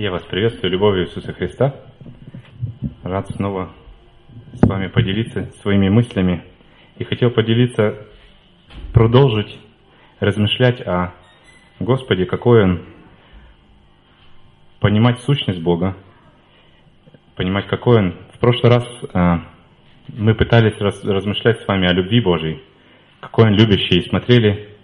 Я вас приветствую любовью Иисуса Христа. Рад снова с вами поделиться своими мыслями. И хотел поделиться, продолжить размышлять о Господе, какой Он, понимать сущность Бога, понимать, какой Он. В прошлый раз а, мы пытались раз, размышлять с вами о любви Божьей, какой Он любящий, и смотрели,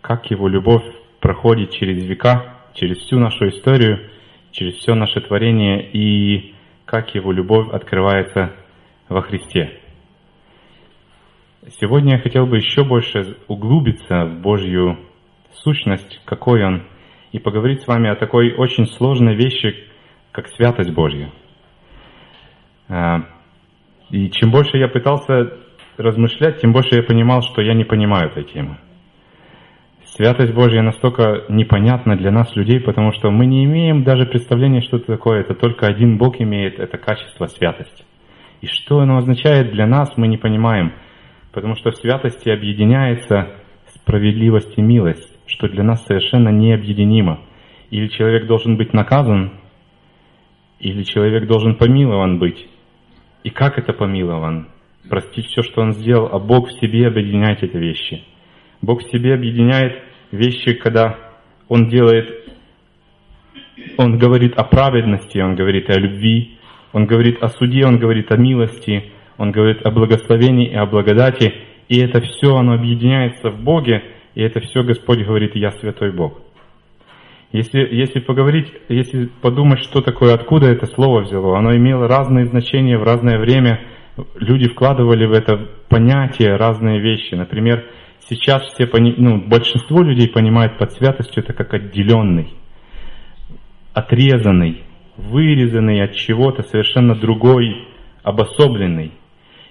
как Его любовь проходит через века, через всю нашу историю, через все наше творение и как Его любовь открывается во Христе. Сегодня я хотел бы еще больше углубиться в Божью сущность, какой Он, и поговорить с вами о такой очень сложной вещи, как святость Божья. А, и чем больше я пытался размышлять, тем больше я понимал, что я не понимаю этой темы. Святость Божья настолько непонятна для нас, людей, потому что мы не имеем даже представления, что это такое. Это только один Бог имеет это качество святости. И что оно означает для нас, мы не понимаем. Потому что в святости объединяется справедливость и милость, что для нас совершенно необъединимо. Или человек должен быть наказан, или человек должен помилован быть. И как это помилован? Простить все, что он сделал, а Бог в себе объединяет эти вещи. Бог в себе объединяет вещи, когда Он делает, Он говорит о праведности, Он говорит о любви, Он говорит о суде, Он говорит о милости, Он говорит о благословении и о благодати, и это все, оно объединяется в Боге, и это все Господь говорит, я святой Бог. Если, если поговорить, если подумать, что такое, откуда это слово взяло, оно имело разные значения в разное время, люди вкладывали в это понятие разные вещи. Например, Сейчас все, пони... ну, большинство людей понимает под святостью это как отделенный, отрезанный, вырезанный от чего-то совершенно другой, обособленный.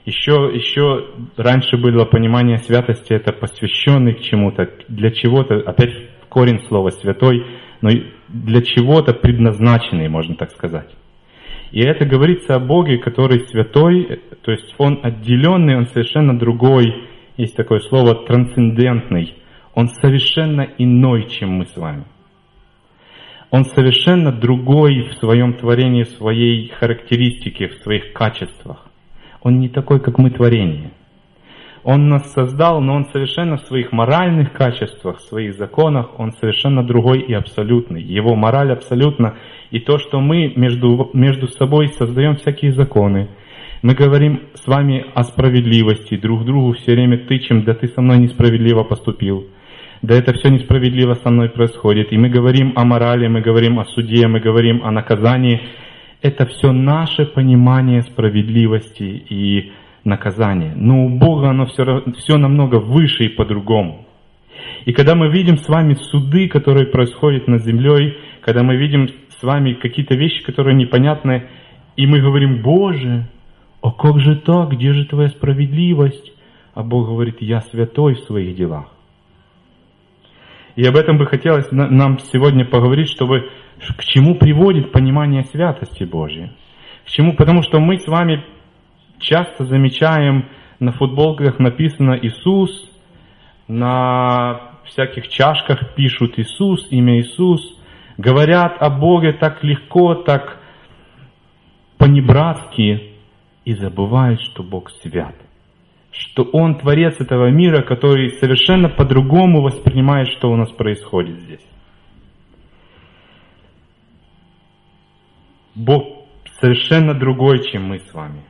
Еще, еще раньше было понимание святости, это посвященный к чему-то, для чего-то, опять корень слова святой, но для чего-то предназначенный, можно так сказать. И это говорится о Боге, который святой, то есть Он отделенный, Он совершенно другой, есть такое слово трансцендентный. Он совершенно иной, чем мы с вами. Он совершенно другой в своем творении, в своей характеристике, в своих качествах. Он не такой, как мы творение. Он нас создал, но он совершенно в своих моральных качествах, в своих законах, он совершенно другой и абсолютный. Его мораль абсолютно. И то, что мы между, между собой создаем всякие законы, мы говорим с вами о справедливости, друг другу все время тычем, да ты со мной несправедливо поступил, да это все несправедливо со мной происходит. И мы говорим о морали, мы говорим о суде, мы говорим о наказании. Это все наше понимание справедливости и наказания. Но у Бога оно все, все намного выше и по-другому. И когда мы видим с вами суды, которые происходят над землей, когда мы видим с вами какие-то вещи, которые непонятны, и мы говорим, Боже, «О, как же так? Где же твоя справедливость?» А Бог говорит, «Я святой в своих делах». И об этом бы хотелось нам сегодня поговорить, чтобы к чему приводит понимание святости Божьей. К чему? Потому что мы с вами часто замечаем, на футболках написано Иисус, на всяких чашках пишут Иисус, имя Иисус, говорят о Боге так легко, так понебратски, и забывают, что Бог свят. Что Он творец этого мира, который совершенно по-другому воспринимает, что у нас происходит здесь. Бог совершенно другой, чем мы с вами.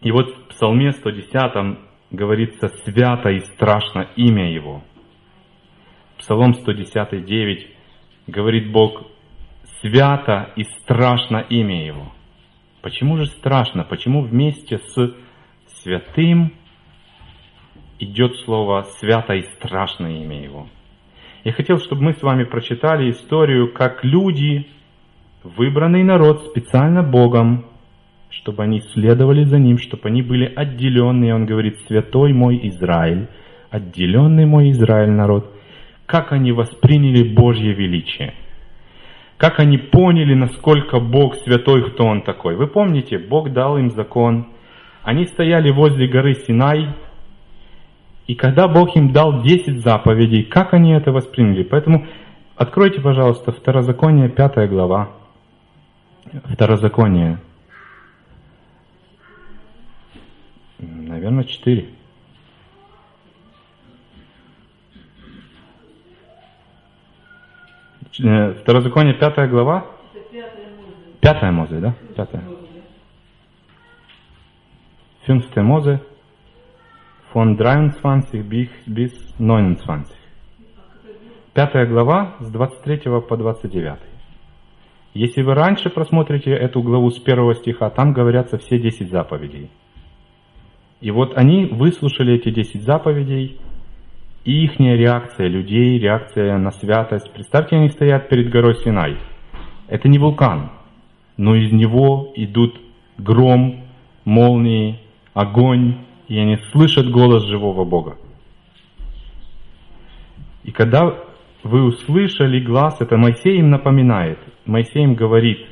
И вот в Псалме 110 говорится «Свято и страшно имя Его». Псалом 110, 9 говорит Бог «Свято и страшно имя Его». Почему же страшно? Почему вместе с святым идет слово свято и страшное имя его? Я хотел, чтобы мы с вами прочитали историю, как люди, выбранный народ специально Богом, чтобы они следовали за Ним, чтобы они были отделенные. Он говорит, святой мой Израиль, отделенный мой Израиль народ, как они восприняли Божье величие – как они поняли, насколько Бог святой, кто Он такой. Вы помните, Бог дал им закон. Они стояли возле горы Синай, и когда Бог им дал 10 заповедей, как они это восприняли? Поэтому откройте, пожалуйста, Второзаконие, 5 глава. Второзаконие. Наверное, 4. Второзаконие, пятая глава. Пятая Мозе, да? Пятая. Fünfte Mose von 23 bis 29. Пятая глава с 23 по 29. Если вы раньше просмотрите эту главу с первого стиха, там говорятся все 10 заповедей. И вот они выслушали эти 10 заповедей, и их реакция людей, реакция на святость. Представьте, они стоят перед горой Синай. Это не вулкан, но из него идут гром, молнии, огонь, и они слышат голос живого Бога. И когда вы услышали глаз, это Моисей им напоминает. Моисей им говорит,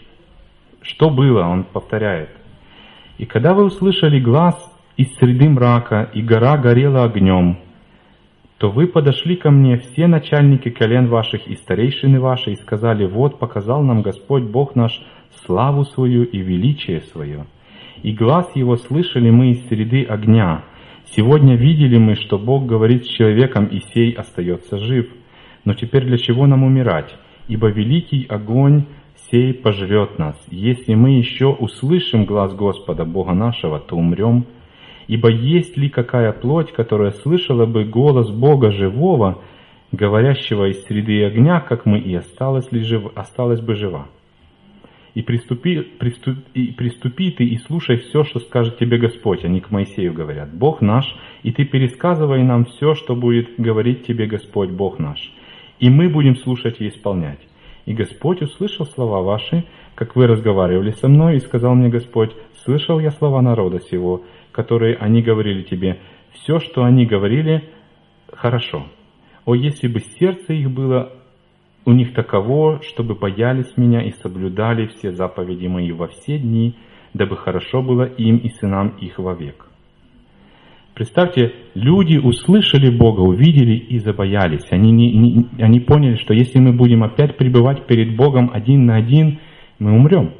что было, он повторяет. И когда вы услышали глаз из среды мрака, и гора горела огнем, то вы подошли ко мне все начальники колен ваших и старейшины ваши, и сказали, вот показал нам Господь Бог наш славу свою и величие свое. И глаз его слышали мы из среды огня. Сегодня видели мы, что Бог говорит с человеком, и сей остается жив – но теперь для чего нам умирать? Ибо великий огонь сей пожрет нас. Если мы еще услышим глаз Господа, Бога нашего, то умрем. Ибо есть ли какая плоть, которая слышала бы голос Бога живого, говорящего из среды огня, как мы, и осталась, ли жив, осталась бы жива? И приступи, приступ, и приступи ты и слушай все, что скажет тебе Господь. Они к Моисею говорят, Бог наш, и ты пересказывай нам все, что будет говорить тебе Господь, Бог наш и мы будем слушать и исполнять. И Господь услышал слова ваши, как вы разговаривали со мной, и сказал мне Господь, слышал я слова народа сего, которые они говорили тебе, все, что они говорили, хорошо. О, если бы сердце их было у них таково, чтобы боялись меня и соблюдали все заповеди мои во все дни, дабы хорошо было им и сынам их вовек. Представьте, люди услышали Бога, увидели и забоялись. Они, не, не, они поняли, что если мы будем опять пребывать перед Богом один на один, мы умрем.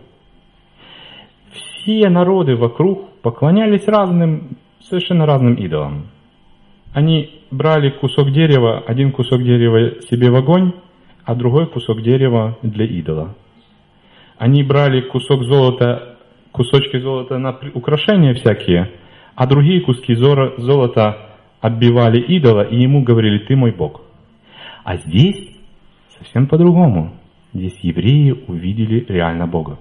Все народы вокруг поклонялись разным, совершенно разным идолам. Они брали кусок дерева, один кусок дерева себе в огонь, а другой кусок дерева для идола. Они брали кусок золота, кусочки золота на украшения всякие – а другие куски золота отбивали идола и ему говорили, ты мой Бог. А здесь совсем по-другому. Здесь евреи увидели реально Бога.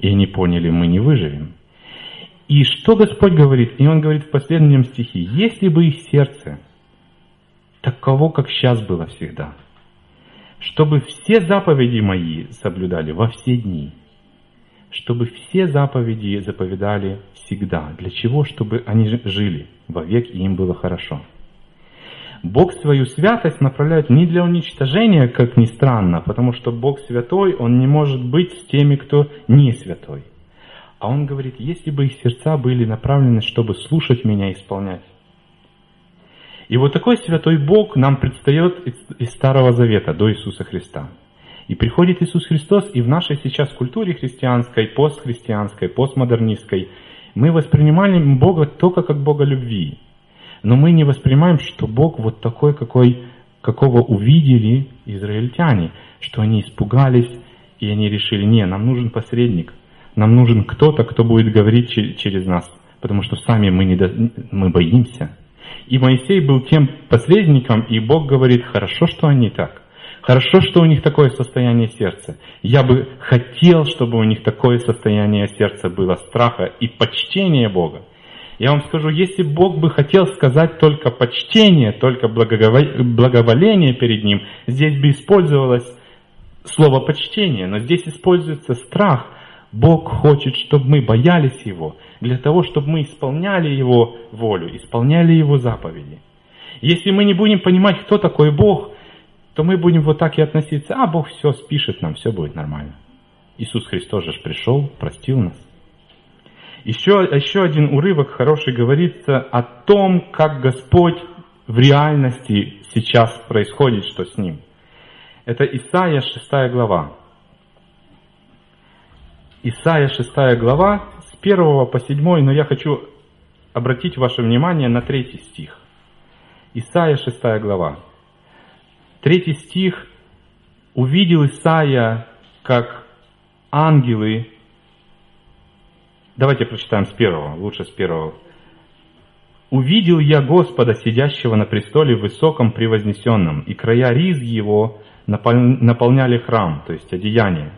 И они поняли, мы не выживем. И что Господь говорит? И Он говорит в последнем стихе, если бы их сердце таково, как сейчас было всегда, чтобы все заповеди мои соблюдали во все дни, чтобы все заповеди заповедали всегда. Для чего? Чтобы они жили вовек и им было хорошо. Бог свою святость направляет не для уничтожения, как ни странно, потому что Бог святой, Он не может быть с теми, кто не святой. А Он говорит, если бы их сердца были направлены, чтобы слушать меня и исполнять. И вот такой святой Бог нам предстает из Старого Завета до Иисуса Христа. И приходит Иисус Христос, и в нашей сейчас культуре христианской, постхристианской, постмодернистской, мы воспринимали Бога только как Бога любви. Но мы не воспринимаем, что Бог вот такой, какой, какого увидели израильтяне, что они испугались, и они решили, не, нам нужен посредник, нам нужен кто-то, кто будет говорить через нас, потому что сами мы, не до... мы боимся. И Моисей был тем посредником, и Бог говорит, хорошо, что они так. Хорошо, что у них такое состояние сердца. Я бы хотел, чтобы у них такое состояние сердца было страха и почтения Бога. Я вам скажу, если Бог бы хотел сказать только почтение, только благоволение перед Ним, здесь бы использовалось слово почтение, но здесь используется страх. Бог хочет, чтобы мы боялись Его, для того, чтобы мы исполняли Его волю, исполняли Его заповеди. Если мы не будем понимать, кто такой Бог, то мы будем вот так и относиться, а Бог все спишет нам, все будет нормально. Иисус Христос же пришел, простил нас. Еще, еще один урывок хороший говорится о том, как Господь в реальности сейчас происходит, что с Ним. Это Исаия 6 глава. Исаия 6 глава с 1 по 7, но я хочу обратить ваше внимание на третий стих. Исаия 6 глава. Третий стих. «Увидел Исаия, как ангелы...» Давайте прочитаем с первого, лучше с первого. «Увидел я Господа, сидящего на престоле высоком превознесенном, и края риз его наполняли храм, то есть одеяние.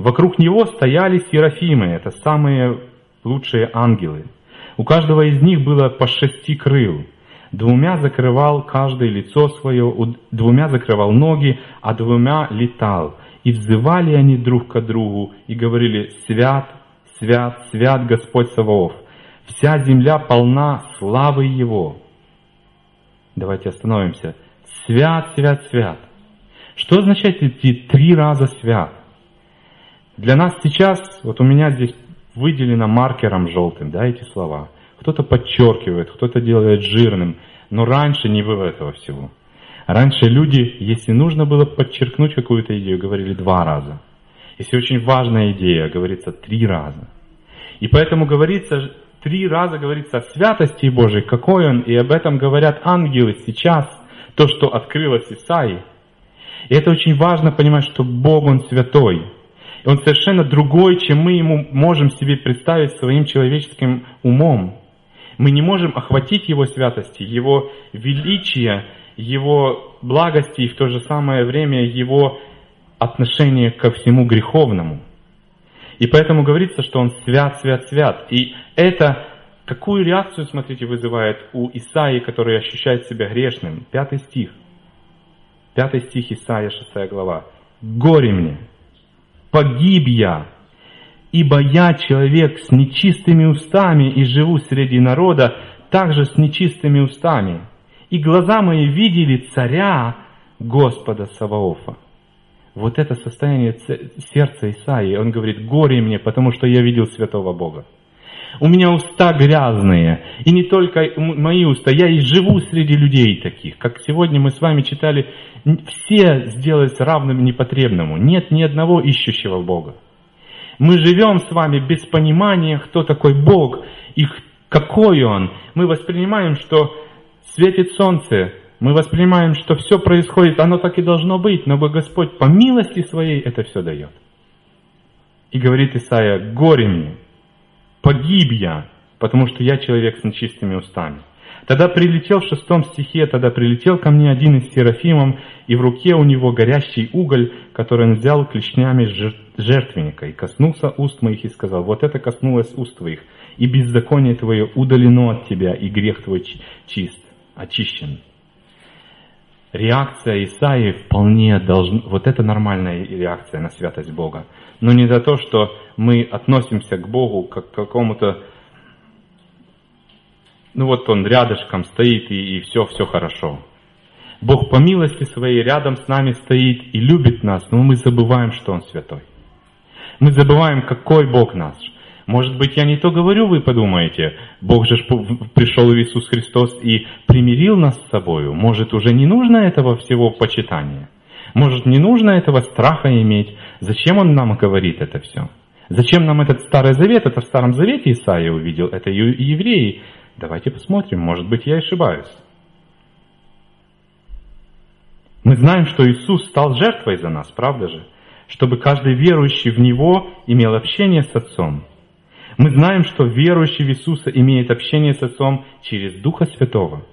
Вокруг него стояли серафимы, это самые лучшие ангелы. У каждого из них было по шести крыл. Двумя закрывал каждое лицо свое, двумя закрывал ноги, а двумя летал. И взывали они друг к другу и говорили «Свят, свят, свят Господь Саваоф! Вся земля полна славы Его!» Давайте остановимся. Свят, свят, свят. Что означает эти три раза свят? Для нас сейчас, вот у меня здесь выделено маркером желтым, да, эти слова. Кто-то подчеркивает, кто-то делает жирным, но раньше не было этого всего. Раньше люди, если нужно было подчеркнуть какую-то идею, говорили два раза. Если очень важная идея, говорится три раза. И поэтому говорится, три раза говорится о святости Божией, какой Он, и об этом говорят ангелы сейчас, то, что открылось Исаии. И это очень важно понимать, что Бог, Он святой. Он совершенно другой, чем мы Ему можем себе представить своим человеческим умом. Мы не можем охватить Его святости, Его величия, Его благости и в то же самое время Его отношение ко всему греховному. И поэтому говорится, что Он свят, свят, свят. И это какую реакцию, смотрите, вызывает у Исаии, который ощущает себя грешным? Пятый стих. Пятый стих Исаия, 6 глава. «Горе мне, погиб я, ибо я человек с нечистыми устами и живу среди народа, также с нечистыми устами, и глаза мои видели царя Господа Саваофа». Вот это состояние сердца Исаии, он говорит, горе мне, потому что я видел святого Бога. У меня уста грязные, и не только мои уста, я и живу среди людей таких. Как сегодня мы с вами читали, все сделались равным непотребному. Нет ни одного ищущего Бога. Мы живем с вами без понимания, кто такой Бог и какой Он. Мы воспринимаем, что светит солнце, мы воспринимаем, что все происходит, оно так и должно быть, но Господь по милости своей это все дает. И говорит Исаия, горе мне, погиб я, потому что я человек с нечистыми устами. Тогда прилетел в шестом стихе, тогда прилетел ко мне один из серафимов, и в руке у него горящий уголь, который он взял клешнями жертвенника, и коснулся уст моих и сказал, вот это коснулось уст твоих, и беззаконие твое удалено от тебя, и грех твой чист, очищен. Реакция Исаии вполне должна, вот это нормальная реакция на святость Бога. Но не за то, что мы относимся к Богу как к какому-то ну вот он рядышком стоит, и, и все, все хорошо. Бог по милости своей рядом с нами стоит и любит нас, но мы забываем, что Он святой. Мы забываем, какой Бог наш. Может быть, я не то говорю, вы подумаете, Бог же пришел Иисус Христос и примирил нас с собою. Может, уже не нужно этого всего почитания? Может, не нужно этого страха иметь? Зачем Он нам говорит это все? Зачем нам этот Старый Завет? Это в Старом Завете Исаия увидел, это евреи Давайте посмотрим, может быть, я ошибаюсь. Мы знаем, что Иисус стал жертвой за нас, правда же? Чтобы каждый верующий в Него имел общение с Отцом. Мы знаем, что верующий в Иисуса имеет общение с Отцом через Духа Святого.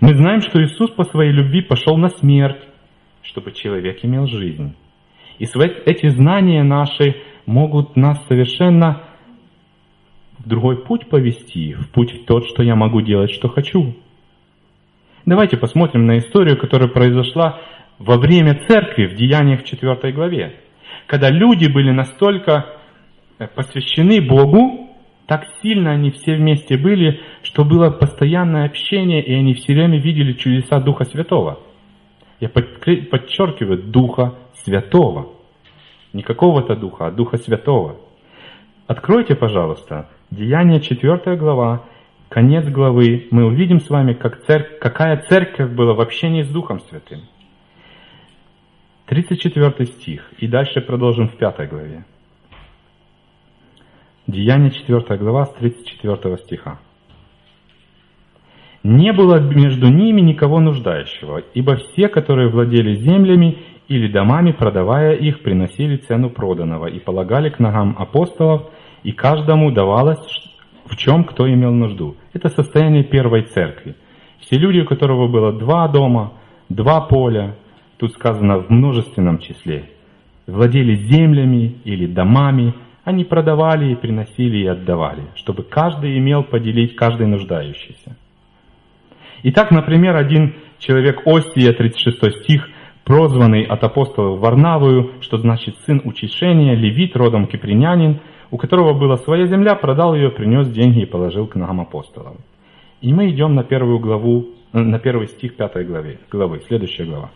Мы знаем, что Иисус по своей любви пошел на смерть, чтобы человек имел жизнь. И эти знания наши могут нас совершенно в другой путь повести, в путь тот, что я могу делать, что хочу. Давайте посмотрим на историю, которая произошла во время церкви в Деяниях 4 главе, когда люди были настолько э, посвящены Богу, так сильно они все вместе были, что было постоянное общение, и они все время видели чудеса Духа Святого. Я подчеркиваю, Духа Святого. Не какого-то Духа, а Духа Святого. Откройте, пожалуйста, Деяние 4 глава, конец главы, мы увидим с вами, как церковь, какая церковь была в общении с Духом Святым. 34 стих. И дальше продолжим в 5 главе. Деяние 4 глава с 34 стиха. «Не было между ними никого нуждающего, ибо все, которые владели землями или домами, продавая их, приносили цену проданного и полагали к ногам апостолов, и каждому давалось в чем кто имел нужду. Это состояние первой церкви. Все люди, у которого было два дома, два поля, тут сказано в множественном числе, владели землями или домами, они продавали и приносили и отдавали, чтобы каждый имел поделить каждый нуждающийся. Итак, например, один человек Осия, 36 стих, прозванный от апостолов Варнавую, что значит сын учащения, левит, родом кипринянин, у которого была своя земля, продал ее, принес деньги и положил к ногам апостолов. И мы идем на первую главу, на первый стих пятой главы, главы, следующая глава.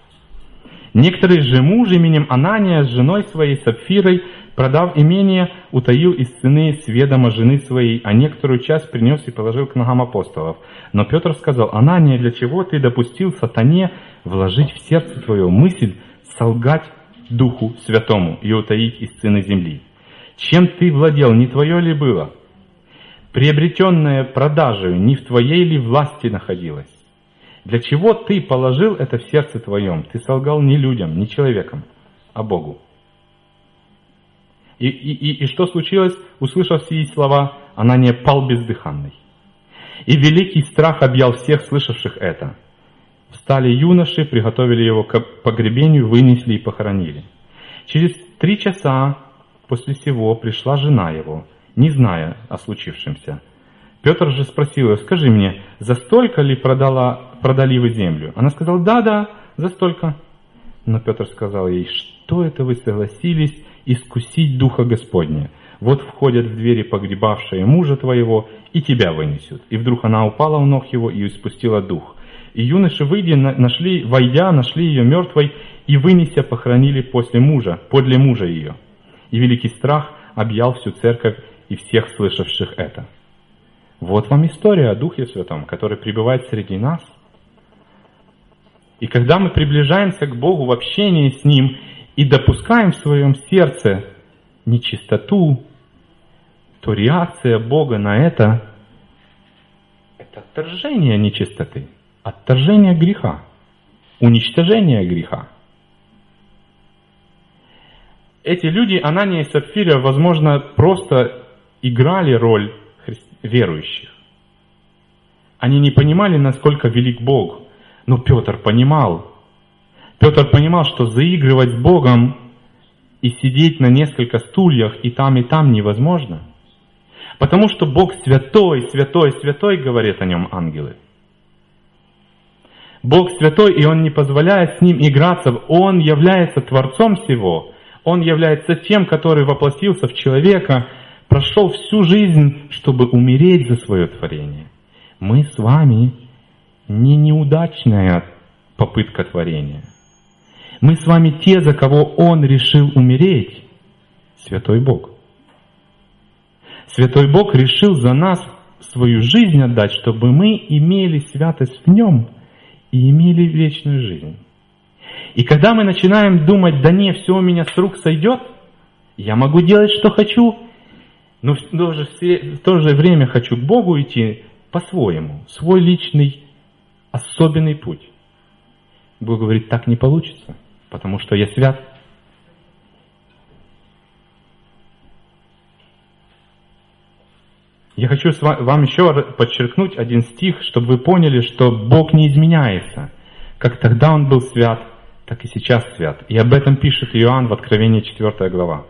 Некоторый же муж именем Анания с женой своей Сапфирой, продав имение, утаил из цены с ведома жены своей, а некоторую часть принес и положил к ногам апостолов. Но Петр сказал, Анания, для чего ты допустил сатане вложить в сердце твое мысль солгать Духу Святому и утаить из цены земли? Чем ты владел, не твое ли было? Приобретенное продажей не в твоей ли власти находилось? Для чего ты положил это в сердце твоем? Ты солгал не людям, не человекам, а Богу. И, и, и, что случилось, услышав сии слова, она не пал бездыханной. И великий страх объял всех слышавших это. Встали юноши, приготовили его к погребению, вынесли и похоронили. Через три часа после сего пришла жена его, не зная о случившемся. Петр же спросил ее, скажи мне, за столько ли продала, продали вы землю? Она сказала, да, да, за столько. Но Петр сказал ей, что это вы согласились искусить Духа Господня? Вот входят в двери погребавшие мужа твоего, и тебя вынесут. И вдруг она упала у ног его и испустила дух. И юноши, выйдя, нашли, войдя, нашли ее мертвой, и вынеся, похоронили после мужа, подле мужа ее. И великий страх объял всю церковь и всех слышавших это. Вот вам история о Духе Святом, который пребывает среди нас. И когда мы приближаемся к Богу в общении с Ним и допускаем в своем сердце нечистоту, то реакция Бога на это – это отторжение нечистоты, отторжение греха, уничтожение греха. Эти люди, Анания и Сапфира, возможно, просто играли роль верующих. Они не понимали, насколько велик Бог, но Петр понимал. Петр понимал, что заигрывать с Богом и сидеть на несколько стульях и там, и там невозможно. Потому что Бог святой, святой, святой, говорят о нем ангелы. Бог святой, и Он не позволяет с Ним играться. Он является Творцом всего. Он является тем, который воплотился в человека, прошел всю жизнь, чтобы умереть за свое творение. Мы с вами не неудачная попытка творения. Мы с вами те, за кого Он решил умереть. Святой Бог. Святой Бог решил за нас свою жизнь отдать, чтобы мы имели святость в Нем и имели вечную жизнь. И когда мы начинаем думать, да не, все у меня с рук сойдет, я могу делать, что хочу, но в то же, в то же время хочу к Богу идти по-своему, свой личный особенный путь. Бог говорит, так не получится, потому что я свят. Я хочу вам еще подчеркнуть один стих, чтобы вы поняли, что Бог не изменяется. Как тогда Он был свят, так и сейчас свят. И об этом пишет Иоанн в Откровении 4 глава.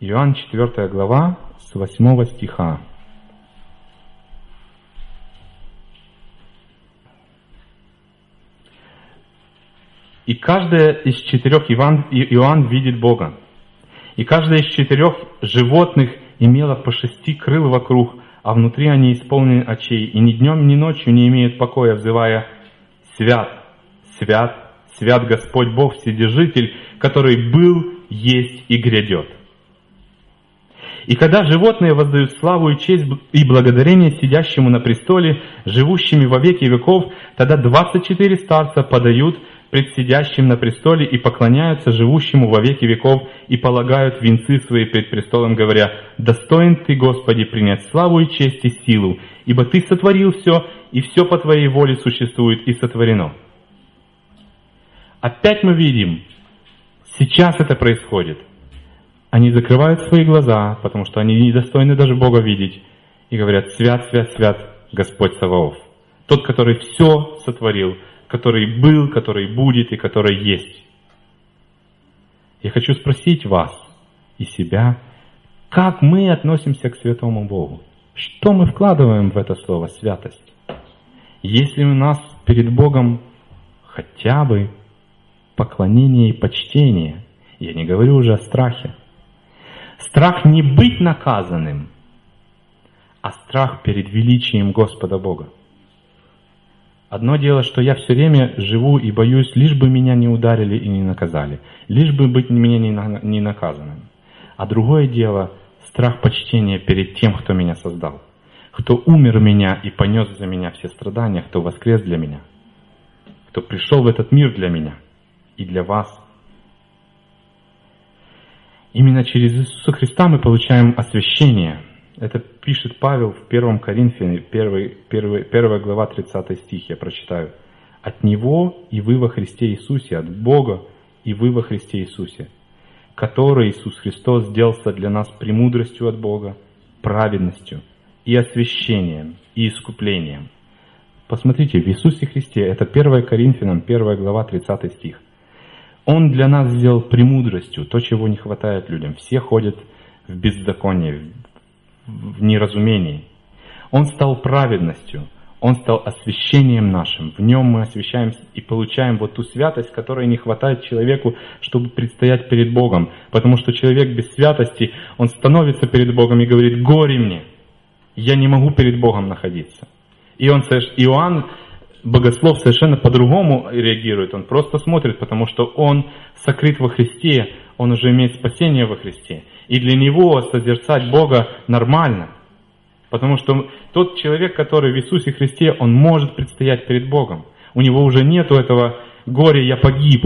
Иоанн 4 глава с 8 стиха. И каждая из четырех Иоанн, Иоанн видит Бога. И каждая из четырех животных имела по шести крыл вокруг, а внутри они исполнены очей, и ни днем, ни ночью не имеют покоя, взывая «Свят, свят, свят Господь Бог, Вседержитель, который был, есть и грядет». И когда животные воздают славу и честь и благодарение сидящему на престоле, живущими во веки веков, тогда 24 старца подают пред на престоле и поклоняются живущему во веки веков и полагают венцы свои пред престолом, говоря, «Достоин Ты, Господи, принять славу и честь и силу, ибо Ты сотворил все, и все по Твоей воле существует и сотворено». Опять мы видим, сейчас это происходит. Они закрывают свои глаза, потому что они недостойны даже Бога видеть, и говорят, свят, свят, свят Господь Саваоф. Тот, который все сотворил, который был, который будет и который есть. Я хочу спросить вас и себя, как мы относимся к святому Богу? Что мы вкладываем в это слово «святость»? Если у нас перед Богом хотя бы поклонение и почтение, я не говорю уже о страхе, страх не быть наказанным, а страх перед величием Господа Бога. Одно дело, что я все время живу и боюсь, лишь бы меня не ударили и не наказали, лишь бы быть меня не наказанным. А другое дело – страх почтения перед тем, кто меня создал, кто умер меня и понес за меня все страдания, кто воскрес для меня, кто пришел в этот мир для меня и для вас. Именно через Иисуса Христа мы получаем освящение – это пишет Павел в 1 Коринфяне, 1, 1, 1 глава 30 стих, я прочитаю. «От Него и вы во Христе Иисусе, от Бога и вы во Христе Иисусе, который Иисус Христос сделался для нас премудростью от Бога, праведностью и освящением, и искуплением». Посмотрите, в Иисусе Христе, это 1 Коринфянам, 1 глава, 30 стих. Он для нас сделал премудростью, то, чего не хватает людям. Все ходят в беззаконии, в неразумении. Он стал праведностью, Он стал освящением нашим. В нем мы освящаемся и получаем вот ту святость, которой не хватает человеку, чтобы предстоять перед Богом. Потому что человек без святости, он становится перед Богом и говорит, горе мне, я не могу перед Богом находиться. И он, Иоанн, богослов, совершенно по-другому реагирует. Он просто смотрит, потому что он сокрыт во Христе, он уже имеет спасение во Христе. И для него созерцать Бога нормально. Потому что тот человек, который в Иисусе Христе, он может предстоять перед Богом. У него уже нету этого горя «я погиб»,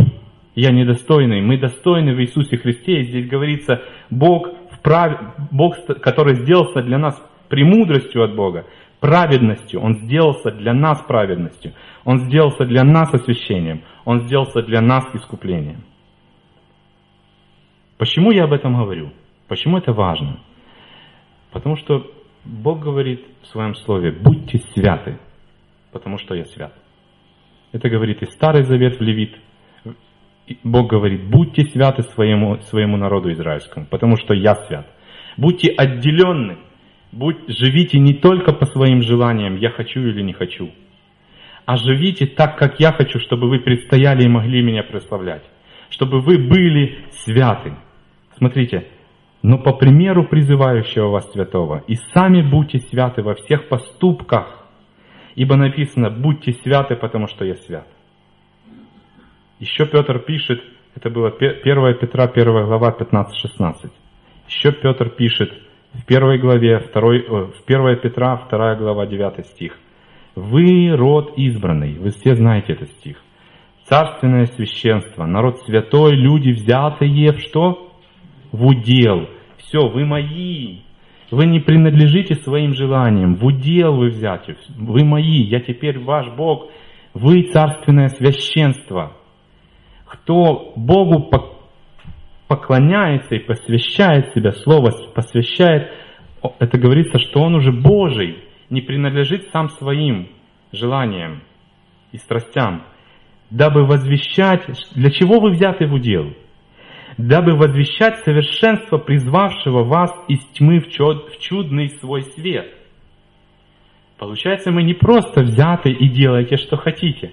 «я недостойный». Мы достойны в Иисусе Христе. И здесь говорится, Бог, вправ... Бог, который сделался для нас премудростью от Бога, праведностью. Он сделался для нас праведностью. Он сделался для нас освящением. Он сделался для нас искуплением. Почему я об этом говорю? Почему это важно? Потому что Бог говорит в своем слове, будьте святы, потому что я свят. Это говорит и Старый Завет в Левит. Бог говорит, будьте святы своему, своему народу израильскому, потому что я свят. Будьте отделенны, будь, живите не только по своим желаниям, я хочу или не хочу, а живите так, как я хочу, чтобы вы предстояли и могли меня прославлять, чтобы вы были святы. Смотрите, но по примеру призывающего вас святого, и сами будьте святы во всех поступках, ибо написано, будьте святы, потому что я свят. Еще Петр пишет, это было 1 Петра, 1 глава, 15-16. Еще Петр пишет в 1 главе, 2, в 1 Петра, 2 глава, 9 стих. Вы род избранный, вы все знаете этот стих. Царственное священство, народ святой, люди взятые в что? В удел. Все, вы мои. Вы не принадлежите своим желаниям. В удел вы взяты. Вы мои. Я теперь ваш Бог. Вы царственное священство. Кто Богу поклоняется и посвящает себя, слово посвящает, это говорится, что он уже Божий, не принадлежит сам своим желаниям и страстям, дабы возвещать, для чего вы взяты в удел – дабы возвещать совершенство призвавшего вас из тьмы в чудный свой свет. Получается, мы не просто взяты и делаете, что хотите.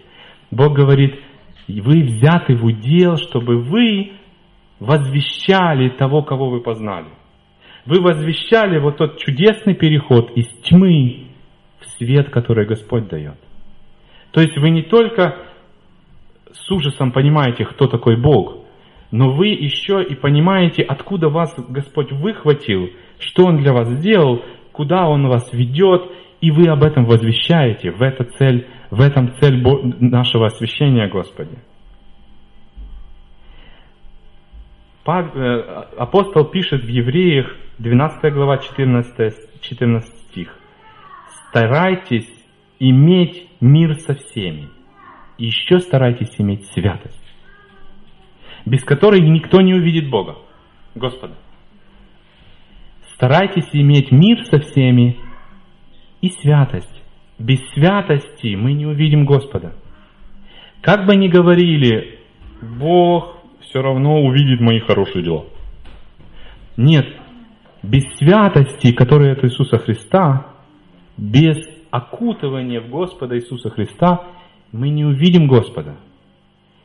Бог говорит, вы взяты в удел, чтобы вы возвещали того, кого вы познали. Вы возвещали вот тот чудесный переход из тьмы в свет, который Господь дает. То есть вы не только с ужасом понимаете, кто такой Бог, но вы еще и понимаете, откуда вас Господь выхватил, что Он для вас сделал, куда Он вас ведет, и вы об этом возвещаете. В, это цель, в этом цель нашего освящения, Господи. Э, апостол пишет в Евреях, 12 глава, 14, 14 стих. «Старайтесь иметь мир со всеми, и еще старайтесь иметь святость, без которой никто не увидит Бога, Господа. Старайтесь иметь мир со всеми и святость. Без святости мы не увидим Господа. Как бы ни говорили, Бог все равно увидит мои хорошие дела. Нет, без святости, которая от Иисуса Христа, без окутывания в Господа Иисуса Христа, мы не увидим Господа.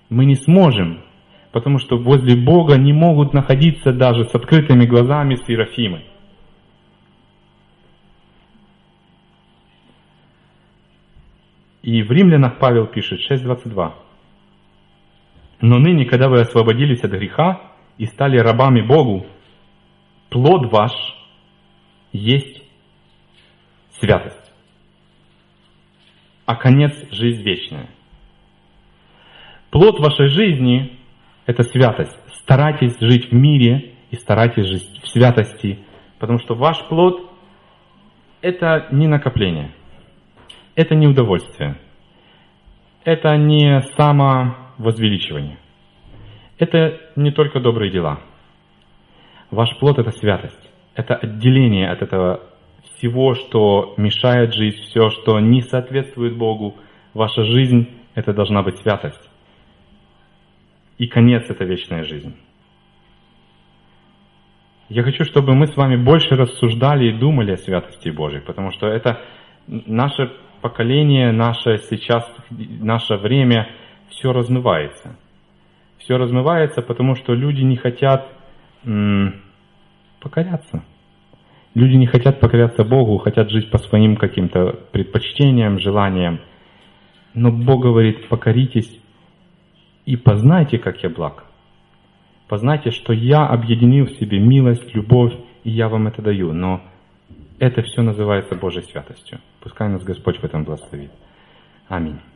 Мы не сможем, потому что возле Бога не могут находиться даже с открытыми глазами серафимы. И в Римлянах Павел пишет 6.22. Но ныне, когда вы освободились от греха и стали рабами Богу, плод ваш есть святость, а конец – жизнь вечная. Плод вашей жизни – это святость. Старайтесь жить в мире и старайтесь жить в святости, потому что ваш плод – это не накопление – это не удовольствие. Это не самовозвеличивание. Это не только добрые дела. Ваш плод – это святость. Это отделение от этого всего, что мешает жить, все, что не соответствует Богу. Ваша жизнь – это должна быть святость. И конец – это вечная жизнь. Я хочу, чтобы мы с вами больше рассуждали и думали о святости Божьей, потому что это наше поколение наше сейчас, наше время, все размывается. Все размывается, потому что люди не хотят м, покоряться. Люди не хотят покоряться Богу, хотят жить по своим каким-то предпочтениям, желаниям. Но Бог говорит, покоритесь и познайте, как я благ. Познайте, что я объединил в себе милость, любовь, и я вам это даю. Но это все называется Божьей святостью. Пускай нас Господь в этом благословит. Аминь.